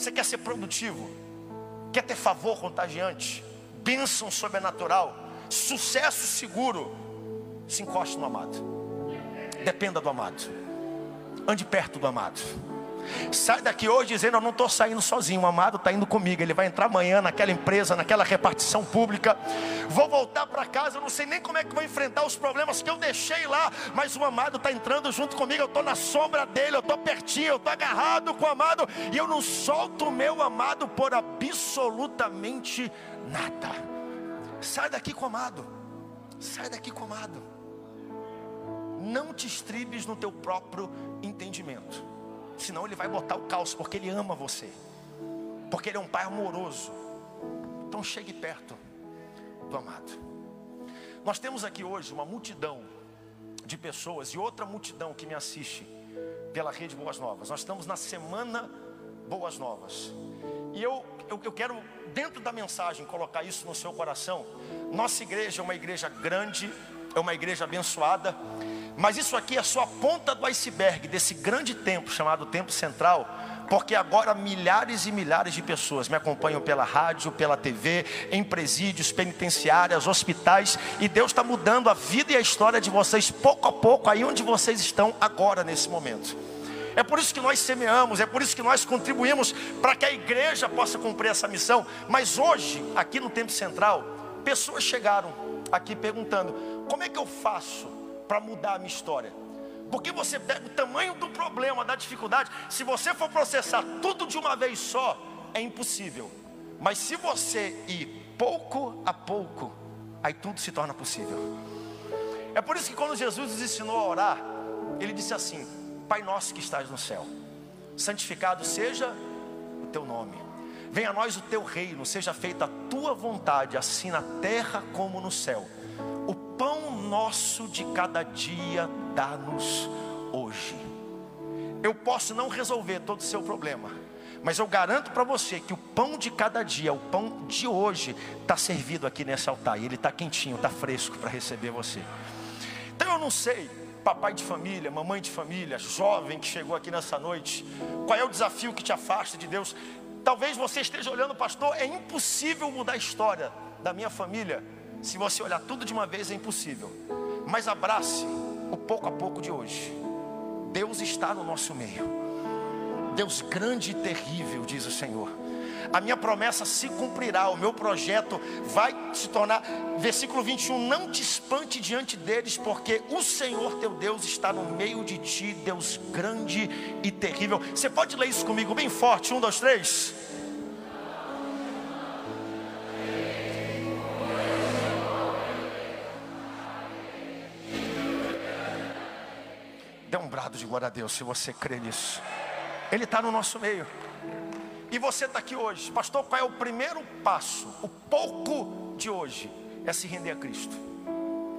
Você quer ser produtivo? Quer ter favor contagiante? Bênção sobrenatural? Sucesso seguro? Se encoste no amado. Dependa do amado. Ande perto do amado. Sai daqui hoje dizendo: Eu não estou saindo sozinho, o amado está indo comigo. Ele vai entrar amanhã naquela empresa, naquela repartição pública. Vou voltar para casa, eu não sei nem como é que vou enfrentar os problemas que eu deixei lá, mas o amado está entrando junto comigo. Eu estou na sombra dele, eu estou pertinho, eu estou agarrado com o amado, e eu não solto o meu amado por absolutamente nada. Sai daqui com o amado, sai daqui com o amado. Não te estribes no teu próprio entendimento senão ele vai botar o caos, porque ele ama você, porque ele é um pai amoroso. Então chegue perto do amado. Nós temos aqui hoje uma multidão de pessoas e outra multidão que me assiste pela rede Boas Novas. Nós estamos na semana Boas Novas. E eu, eu, eu, quero, dentro da mensagem, colocar isso no seu coração. Nossa igreja é uma igreja grande, é uma igreja abençoada. Mas isso aqui é só a ponta do iceberg desse grande templo chamado Templo Central, porque agora milhares e milhares de pessoas me acompanham pela rádio, pela TV, em presídios, penitenciárias, hospitais, e Deus está mudando a vida e a história de vocês pouco a pouco, aí onde vocês estão agora nesse momento. É por isso que nós semeamos, é por isso que nós contribuímos para que a igreja possa cumprir essa missão. Mas hoje, aqui no Templo Central, pessoas chegaram aqui perguntando: como é que eu faço para mudar a minha história. Porque você pega o tamanho do problema, da dificuldade, se você for processar tudo de uma vez só, é impossível. Mas se você ir pouco a pouco, aí tudo se torna possível. É por isso que quando Jesus nos ensinou a orar, ele disse assim: Pai nosso que estás no céu, santificado seja o teu nome. Venha a nós o teu reino, seja feita a tua vontade, assim na terra como no céu o nosso de cada dia dá-nos hoje. Eu posso não resolver todo o seu problema, mas eu garanto para você que o pão de cada dia, o pão de hoje, está servido aqui nesse altar. E ele está quentinho, está fresco para receber você. Então eu não sei, papai de família, mamãe de família, jovem que chegou aqui nessa noite, qual é o desafio que te afasta de Deus? Talvez você esteja olhando, pastor, é impossível mudar a história da minha família se você olhar tudo de uma vez é impossível. Mas abrace o pouco a pouco de hoje. Deus está no nosso meio. Deus grande e terrível, diz o Senhor. A minha promessa se cumprirá, o meu projeto vai se tornar. Versículo 21: Não te espante diante deles, porque o Senhor teu Deus está no meio de ti, Deus grande e terrível. Você pode ler isso comigo bem forte? Um, dois, três. Dê um brado de glória a Deus se você crê nisso. Ele está no nosso meio. E você está aqui hoje, pastor. Qual é o primeiro passo? O pouco de hoje é se render a Cristo,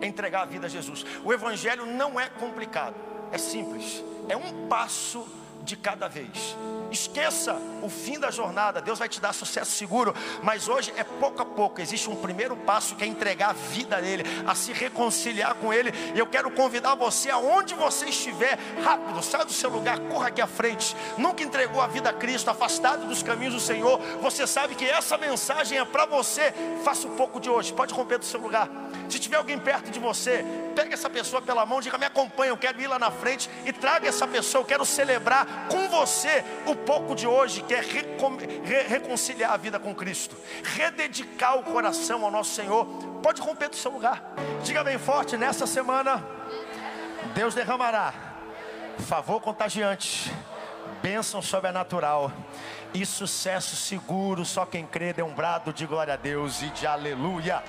é entregar a vida a Jesus. O Evangelho não é complicado, é simples, é um passo de cada vez. Esqueça o fim da jornada, Deus vai te dar sucesso seguro, mas hoje é pouco a pouco. Existe um primeiro passo que é entregar a vida nele, a se reconciliar com ele. E eu quero convidar você, aonde você estiver, rápido, sai do seu lugar, corra aqui à frente. Nunca entregou a vida a Cristo, afastado dos caminhos do Senhor. Você sabe que essa mensagem é para você. Faça um pouco de hoje, pode romper do seu lugar. Se tiver alguém perto de você, pegue essa pessoa pela mão, diga: Me acompanha, eu quero ir lá na frente e traga essa pessoa. Eu quero celebrar com você o pouco de hoje, que é re reconciliar a vida com Cristo, rededicar o coração ao nosso Senhor. Pode romper do seu lugar, diga bem forte: nessa semana, Deus derramará favor contagiante, bênção sobrenatural e sucesso seguro. Só quem crê dê um brado de glória a Deus e de aleluia.